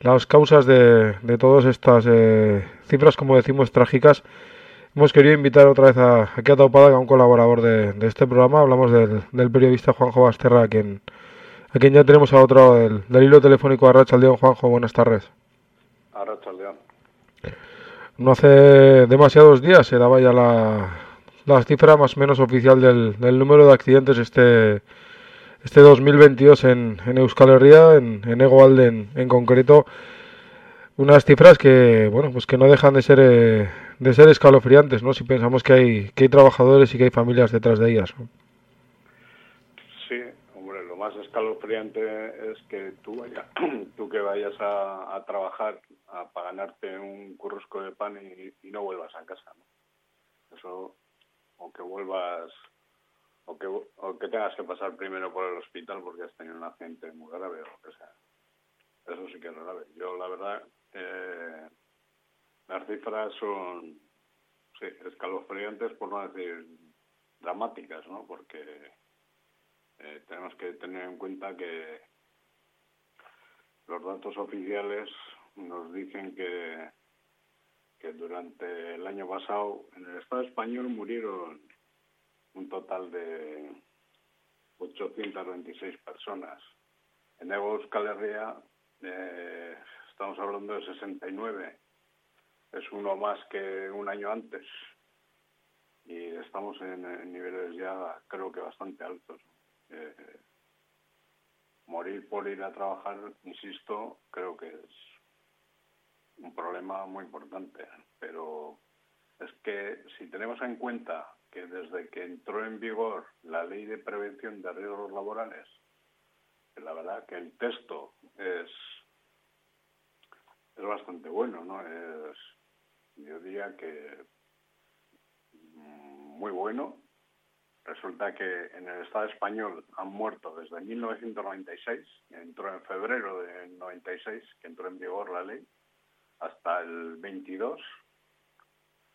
las causas de, de todas estas eh, cifras, como decimos, trágicas. Hemos querido invitar otra vez a, aquí a Taupada, a un colaborador de, de este programa. Hablamos del, del periodista Juanjo Basterra, quien, a quien ya tenemos a otro del, del hilo telefónico a Rachaldeón. Juanjo, buenas tardes. A Rachaldeón. No hace demasiados días se daba ya la, la cifra más o menos oficial del, del número de accidentes este este 2022 en, en Euskal Herria, en, en Egoalde en, en concreto. Unas cifras que, bueno, pues que no dejan de ser eh, de ser escalofriantes, ¿no? Si pensamos que hay que hay trabajadores y que hay familias detrás de ellas. ¿no? Más escalofriante es que tú vaya, tú que vayas a, trabajar a, para ganarte un currusco de pan y, no vuelvas a casa, ¿no? Eso, o que vuelvas, o que, o que tengas que pasar primero por el hospital porque has tenido un accidente muy grave o lo que sea. Eso sí que es grave. Yo, la verdad, eh, las cifras son sí, escalofriantes, por no decir dramáticas, ¿no? Porque eh, tenemos que tener en cuenta que los datos oficiales nos dicen que, que durante el año pasado en el Estado español murieron un total de 826 personas. En Euskal Herria eh, estamos hablando de 69. Es uno más que un año antes. Y estamos en niveles ya creo que bastante altos. Morir por ir a trabajar, insisto, creo que es un problema muy importante. Pero es que si tenemos en cuenta que desde que entró en vigor la ley de prevención de riesgos laborales, la verdad que el texto es es bastante bueno, ¿no? Es, yo diría que mm, muy bueno. Resulta que en el Estado español han muerto desde 1996, entró en febrero de 96, que entró en vigor la ley, hasta el 22,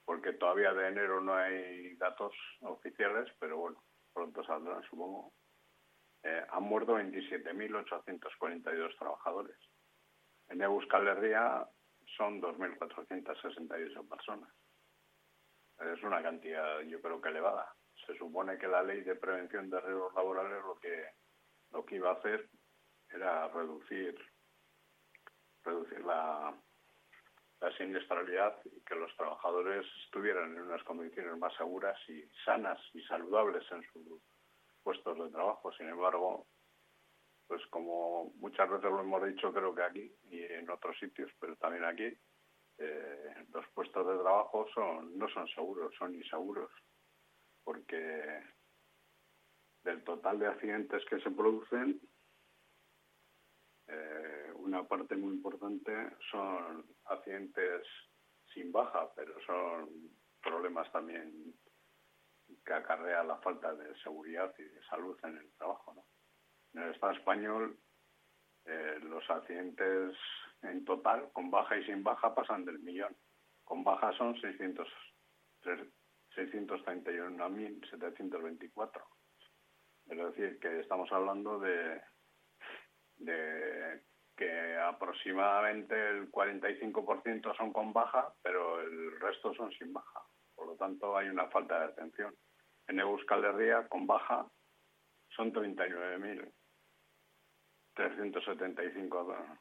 porque todavía de enero no hay datos oficiales, pero bueno, pronto saldrán, supongo. Eh, han muerto 27.842 trabajadores. En Euskal Herria son 2.468 personas. Es una cantidad, yo creo que elevada. Se supone que la ley de prevención de riesgos laborales lo que lo que iba a hacer era reducir reducir la, la siniestralidad y que los trabajadores estuvieran en unas condiciones más seguras y sanas y saludables en sus puestos de trabajo. Sin embargo, pues como muchas veces lo hemos dicho creo que aquí y en otros sitios, pero también aquí, eh, los puestos de trabajo son no son seguros, son inseguros, porque del total de accidentes que se producen, eh, una parte muy importante son accidentes sin baja, pero son problemas también que acarrea la falta de seguridad y de salud en el trabajo, ¿no? En el Estado español, eh, los accidentes en total, con baja y sin baja, pasan del millón. Con baja son 600, 631.724. Es decir, que estamos hablando de, de que aproximadamente el 45% son con baja, pero el resto son sin baja. Por lo tanto, hay una falta de atención. En Euskal Herria, con baja, son 39.375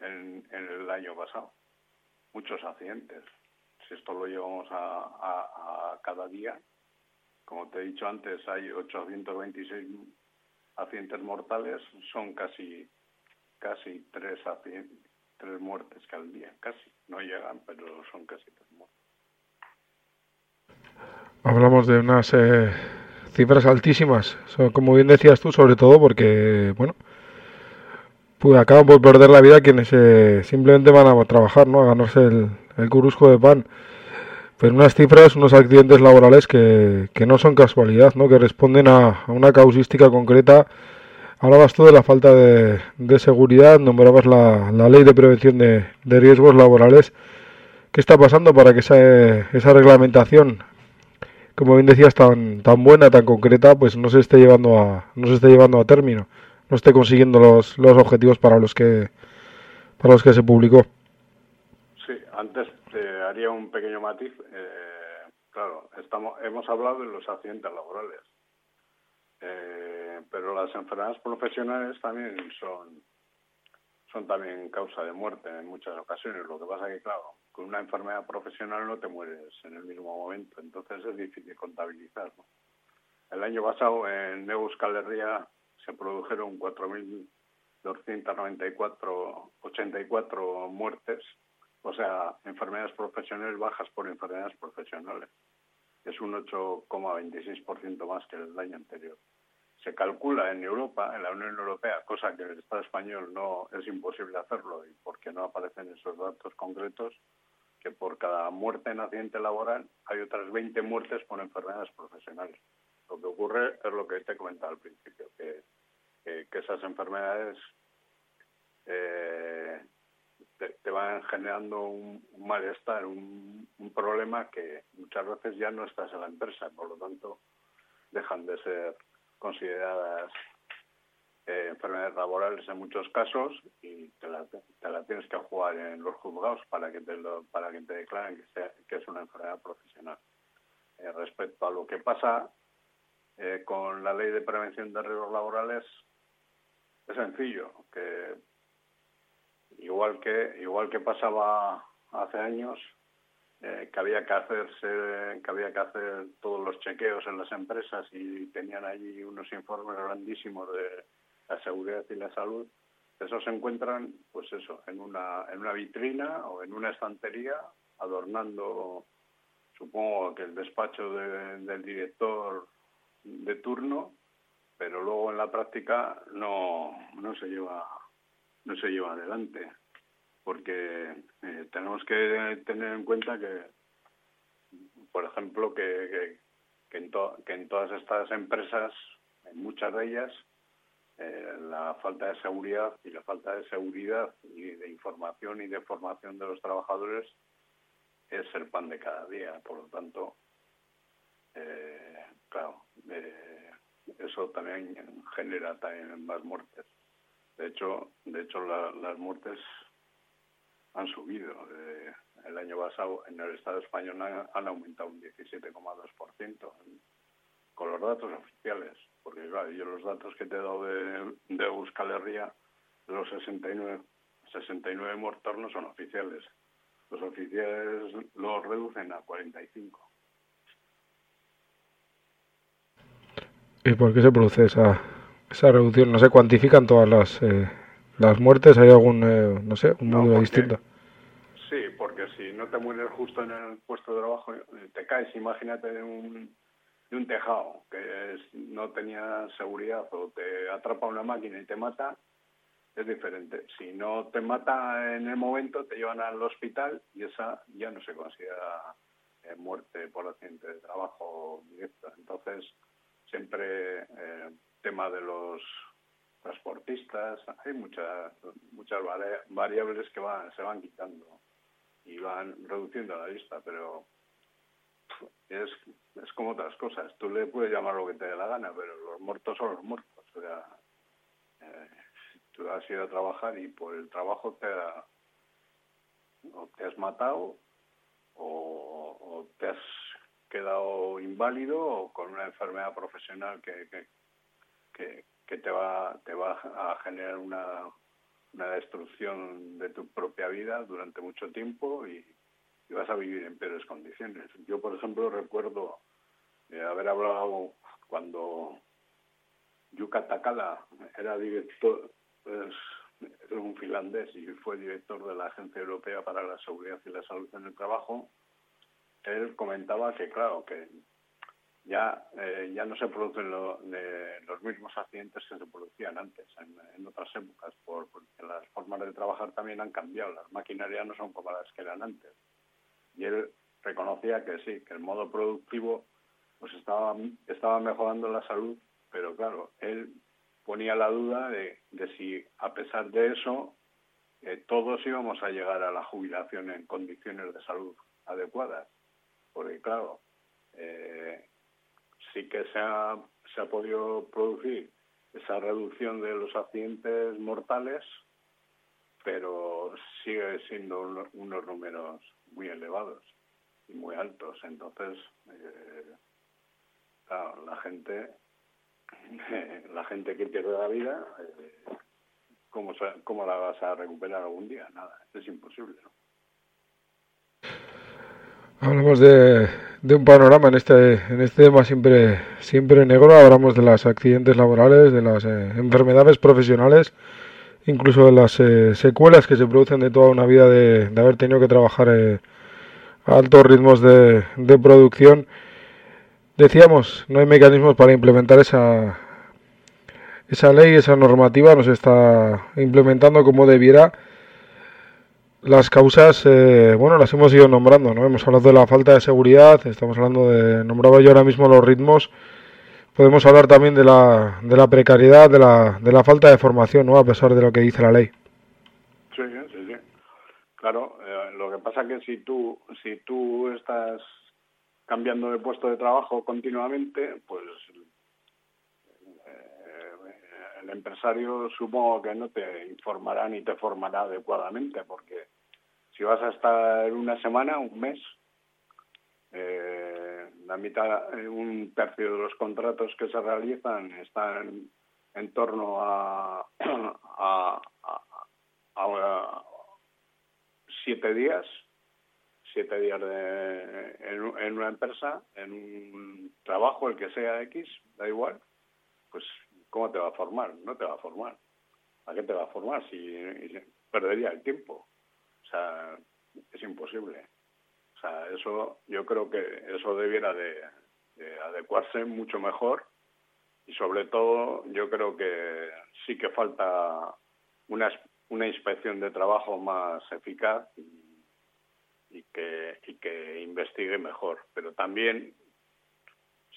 en, en el año pasado. Muchos accidentes. Si esto lo llevamos a, cada día, como te he dicho antes, hay 826 accidentes mortales, son casi casi tres, tres muertes al día, casi. No llegan, pero son casi tres muertes. Hablamos de unas eh, cifras altísimas, como bien decías tú, sobre todo porque, bueno, pues acaban por perder la vida quienes eh, simplemente van a trabajar, ¿no? A ganarse el, el curusco de pan. Pero unas cifras, unos accidentes laborales que, que no son casualidad, ¿no? Que responden a, a una causística concreta. Hablabas tú de la falta de, de seguridad, nombrabas la, la ley de prevención de, de riesgos laborales. ¿Qué está pasando para que esa, esa reglamentación como bien decías, tan, tan buena, tan concreta, pues no se esté llevando a, no se esté llevando a término, no esté consiguiendo los, los objetivos para los que para los que se publicó. Antes te haría un pequeño matiz. Eh, claro, estamos, hemos hablado de los accidentes laborales, eh, pero las enfermedades profesionales también son son también causa de muerte en muchas ocasiones. Lo que pasa que, claro, con una enfermedad profesional no te mueres en el mismo momento, entonces es difícil contabilizar. ¿no? El año pasado en Euskal se produjeron 4.294 84 muertes, o sea, enfermedades profesionales bajas por enfermedades profesionales. Es un 8,26% más que el año anterior se calcula en Europa, en la Unión Europea, cosa que en el Estado español no es imposible hacerlo y porque no aparecen esos datos concretos, que por cada muerte en accidente laboral hay otras 20 muertes por enfermedades profesionales. Lo que ocurre es lo que te he comentado al principio, que, que, que esas enfermedades eh, te, van generando un, malestar, un, problema que muchas veces ya no estás en la empresa, por lo tanto dejan de ser consideradas eh, enfermedades laborales en muchos casos y te la, te la, tienes que jugar en los juzgados para que te, lo, para que te declaren que, sea, que es una enfermedad profesional. Eh, respecto a lo que pasa eh, con la ley de prevención de riesgos laborales, es sencillo, que igual que igual que pasaba hace años, eh, que había que hacerse, que había que hacer todos los chequeos en las empresas y tenían allí unos informes grandísimos de la seguridad y la salud. Esos se encuentran, pues eso, en una, en una vitrina o en una estantería, adornando, supongo que el despacho de, del director de turno, pero luego en la práctica no, no se lleva, no se lleva adelante porque eh, tenemos que tener en cuenta que, por ejemplo, que, que, en, to, que en todas estas empresas, en muchas de ellas, eh, la falta de seguridad y la falta de seguridad y de información y de formación de los trabajadores es el pan de cada día. Por lo tanto, eh, claro, eso también genera también más muertes. De hecho, de hecho la, las muertes han subido. Eh, el año pasado en el Estado español han, aumentado un 17,2% con los datos oficiales. Porque claro, yo los datos que te he dado de, de Euskal Herria, los 69, 69 muertos no son oficiales. Los oficiales los reducen a 45. ¿Y por qué se produce esa reducción? ¿No se cuantifican todas las... Eh las muertes hay algún eh, no sé un modo no, distinto sí porque si no te mueres justo en el puesto de trabajo te caes imagínate de un de un tejado que no tenía seguridad o te atrapa una máquina y te mata es diferente si no te mata en el momento te llevan al hospital y esa ya no se considera eh, muerte por accidente de trabajo directo entonces siempre eh, tema de los transportistas, hay muchas muchas variables que van se van quitando y van reduciendo la lista, pero es, es como otras cosas. Tú le puedes llamar lo que te dé la gana, pero los muertos son los muertos. O sea, eh, tú has ido a trabajar y por el trabajo te, ha, o te has matado o, o te has quedado inválido o con una enfermedad profesional que, que, que que te va, te va a generar una, una destrucción de tu propia vida durante mucho tiempo y, vas a vivir en peores condiciones. Yo, por ejemplo, recuerdo eh, haber hablado cuando Yuka Takada era director, es un finlandés y fue director de la Agencia Europea para la Seguridad y la Salud en el Trabajo, él comentaba que, claro, que ya, eh, ya no se producen lo- de- los mismos accidentes que se producían antes, en, en otras épocas, por- porque las formas de trabajar también han cambiado, las maquinarias no son como las que eran antes. Y él reconocía que sí, que el modo productivo pues estaba, estaba mejorando la salud, pero claro, él ponía la duda de, de si a pesar de eso eh, todos íbamos a llegar a la jubilación en condiciones de salud adecuadas. Porque claro, eh, sí que se ha, se ha podido producir esa reducción de los accidentes mortales, pero sigue siendo uno- unos números muy elevados y muy altos. Entonces, eh, claro, la gente, la gente que pierde la vida, eh, ¿cómo, ¿cómo la vas a recuperar algún día? Nada, es imposible. Hablamos de, de un panorama en este, en este tema siempre, siempre negro. Hablamos de los accidentes laborales, de las eh, enfermedades profesionales, incluso de las eh, secuelas que se producen de toda una vida de, de haber tenido que trabajar eh, a altos ritmos de, de producción. Decíamos, no hay mecanismos para implementar esa, esa ley, esa normativa, no se está implementando como debiera. Las causas, eh, bueno, las hemos ido nombrando, ¿no? Hemos hablado de la falta de seguridad, estamos hablando de, nombraba yo ahora mismo los ritmos, podemos hablar también de la, de la precariedad, de la, de la falta de formación, ¿no? A pesar de lo que dice la ley. Sí, sí, sí. Claro, eh, lo que pasa que si tú, si tú estás cambiando de puesto de trabajo continuamente, pues eh, el empresario supongo que no te informará ni te formará adecuadamente, porque si vas a estar una semana, un mes, eh, la mitad, eh, un tercio de los contratos que se realizan están en torno a, a, siete días, siete días de, en, en una empresa, en un trabajo, el que sea X, da igual, pues ¿cómo te va a formar? No te va a formar. ¿A qué te va a formar si, perdería el tiempo? O sea, es imposible. O sea, eso, yo creo que eso debiera de, de adecuarse mucho mejor y sobre todo yo creo que sí que falta una, una inspección de trabajo más eficaz que, y que investigue mejor. Pero también,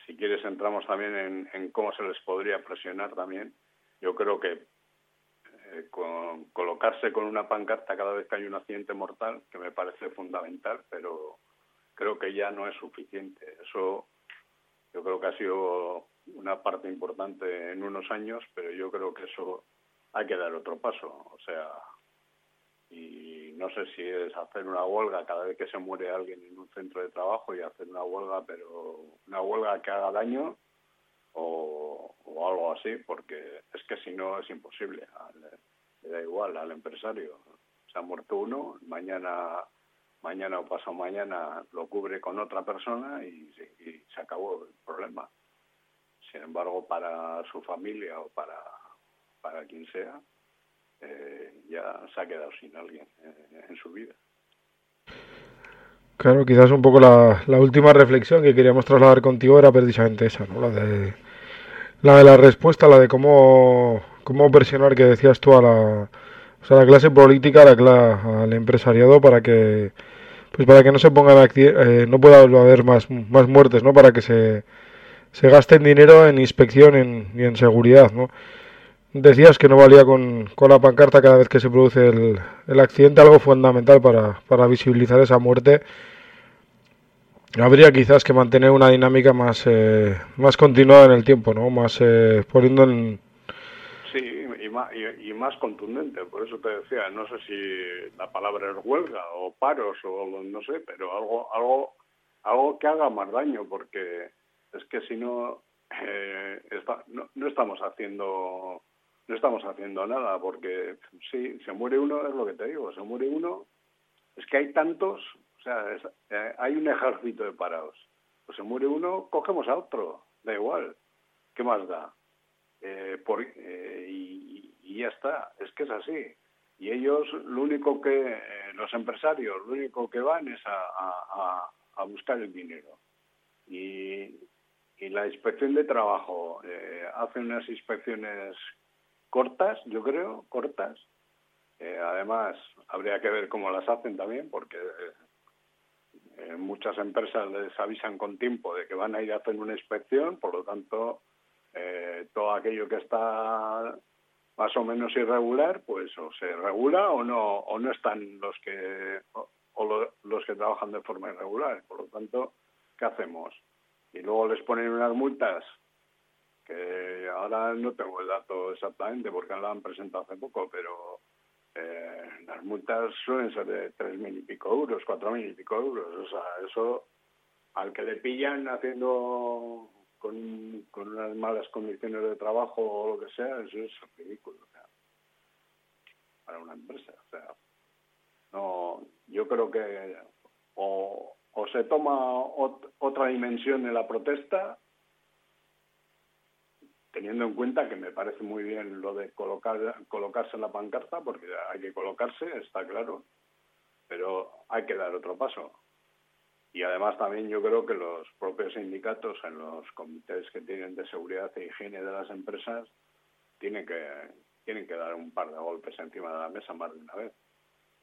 si quieres, entramos también en, cómo se les podría presionar también. Yo creo que eh, con, colocarse con una pancarta cada vez que hay un accidente mortal, que me parece fundamental, pero creo que ya no es suficiente. Eso yo creo que ha sido una parte importante en unos años, pero yo creo que eso hay que dar otro paso. O sea, y no sé si es hacer una huelga cada vez que se muere alguien en un centro de trabajo y hacer una huelga, pero una huelga que haga daño o, o algo así, porque es que si no es imposible. Le da igual al empresario. Se ha muerto uno, mañana mañana o pasado mañana lo cubre con otra persona y, y se acabó el problema. Sin embargo, para su familia o para, para quien sea, eh, ya se ha quedado sin alguien eh, en su vida. Claro, quizás un poco la, la última reflexión que queríamos trasladar contigo era precisamente esa, ¿no? La de la, de la respuesta, la de cómo, cómo presionar, que decías tú, a la, o sea, la clase política, a la, al empresariado para que pues para que no se pongan eh, no pueda haber más, más muertes, ¿no? Para que se, se gasten dinero en inspección en- y en seguridad, ¿no? Decías que no valía con, con la pancarta cada vez que se produce el, el accidente, algo fundamental para, para visibilizar esa muerte. Habría quizás que mantener una dinámica más, eh, más continuada en el tiempo, ¿no? Más eh, poniendo en... Sí, y más, y, más contundente. Por eso te decía, no sé si la palabra es huelga o paros o no sé, pero algo, algo, algo que haga más daño, porque es que si no, eh, no, no estamos haciendo, no estamos haciendo nada, porque sí, se muere uno, es lo que te digo, se muere uno, es que hay tantos, o sea, es- eh, hay un ejército de parados. Pues se muere uno, cogemos a otro, da igual. ¿Qué más da? Eh, por, eh, y, y ya está, es que es así. Y ellos, lo único que, los empresarios, lo único que van es a- a- a buscar el dinero. Y, y la inspección de trabajo eh, hace unas inspecciones cortas, yo creo, cortas. Eh, además, habría que ver cómo las hacen también, porque eh, eh, muchas empresas les avisan con tiempo de que van a ir a hacer una inspección, por lo tanto, eh, todo aquello que está más o menos irregular, pues o se regula o no o no están los que o, lo- los que trabajan de forma irregular. Por lo tanto, ¿qué hacemos? Y luego les ponen unas multas que ahora no tengo el dato exactamente porque la han presentado hace poco, pero eh, las multas suelen ser de tres mil y pico euros, cuatro mil y pico euros. O sea, eso al que le pillan haciendo con, con unas malas condiciones de trabajo o lo que sea, eso es ridículo. para una empresa. O sea, no, yo creo que o, o se toma ot- otra dimensión en la protesta, teniendo en cuenta que me parece muy bien lo de colocar, colocarse en la pancarta, porque hay que colocarse, está claro, pero hay que dar otro paso. Y además también yo creo que los propios sindicatos en los comités que tienen de seguridad e higiene de las empresas tienen que tienen que dar un par de golpes encima de la mesa más de una vez.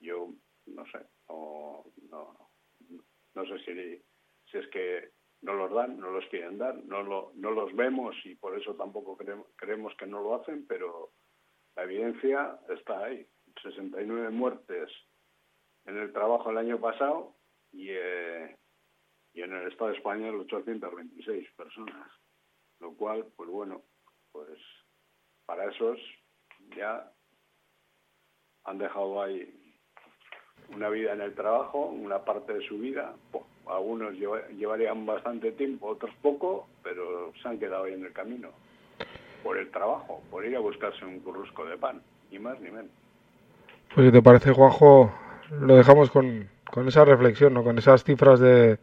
Yo no sé, o no, no sé si, si es que no los dan, no los quieren dar, no, lo, no los vemos y por eso tampoco creemos, creemos que no lo hacen, pero la evidencia está ahí. 69 muertes en el trabajo el año pasado y, eh, y en el Estado español 826 personas. Lo cual, pues bueno, pues para esos ya han dejado ahí una vida en el trabajo, una parte de su vida. Algunos lleva- llevarían bastante tiempo, otros poco, pero se han quedado ahí en el camino. Por el trabajo, por ir a buscarse un currusco de pan, ni más ni menos. Pues si te parece, Juanjo, lo dejamos con, con esa reflexión, ¿no? con esas cifras de,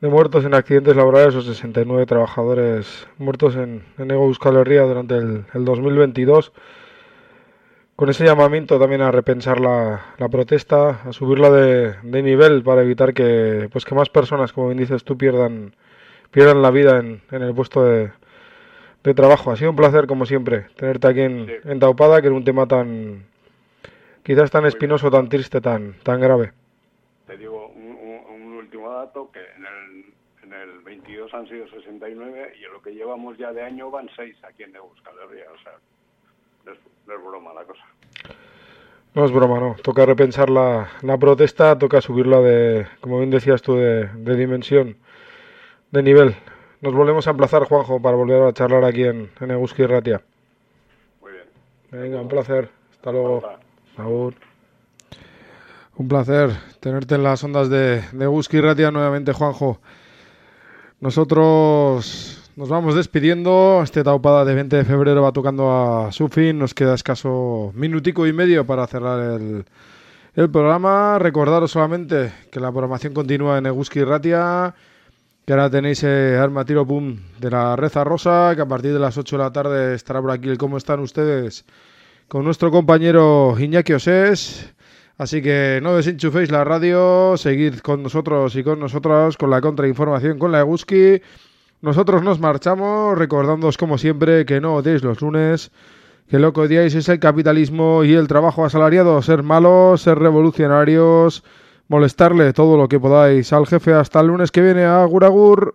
de muertos en accidentes laborales, o 69 trabajadores muertos en, en Ego Euskal durante el, el 2022. Con ese llamamiento también a repensar la, la protesta, a subirla de, de nivel para evitar que, pues que más personas, como bien dices tú, pierdan, pierdan la vida en, en el puesto de, de trabajo. Ha sido un placer, como siempre, tenerte aquí en, Sí. en Taupada, que era un tema tan, quizás tan espinoso, tan triste, tan, tan grave. Te digo un, un- un último dato, que en el, en el 22 han sido 69 y en lo que llevamos ya de año van 6 aquí en Euskal Herria. O sea, no es, no es broma la cosa. No es broma, no. Toca repensar la, la protesta, toca subirla de, como bien decías tú, de, de dimensión, de nivel. Nos volvemos a emplazar, Juanjo, para volver a charlar aquí en, en Eguski Ratia. Muy bien. Venga, un placer. Hasta luego. Hasta. Agur. Un placer tenerte en las ondas de, de Eguski Ratia nuevamente, Juanjo. Nosotros nos vamos despidiendo. Este taupada de 20 de febrero va tocando a su fin. Nos queda escaso minutico y medio para cerrar el, programa. Recordaros solamente que la programación continúa en Eguski Ratia. Que ahora tenéis eh, Arma Tiro Pum de la Reza Rosa. Que a partir de las 8 de la tarde estará por aquí el ¿Cómo están ustedes? Con nuestro compañero Iñaki Osés. Así que no desenchuféis la radio, seguid con nosotros y con nosotras con la contrainformación con la Eguski. Nosotros nos marchamos recordándoos como siempre que no odiéis los lunes, que lo que odiáis es el capitalismo y el trabajo asalariado, ser malos, ser revolucionarios, molestarle todo lo que podáis al jefe hasta el lunes que viene. Agur agur.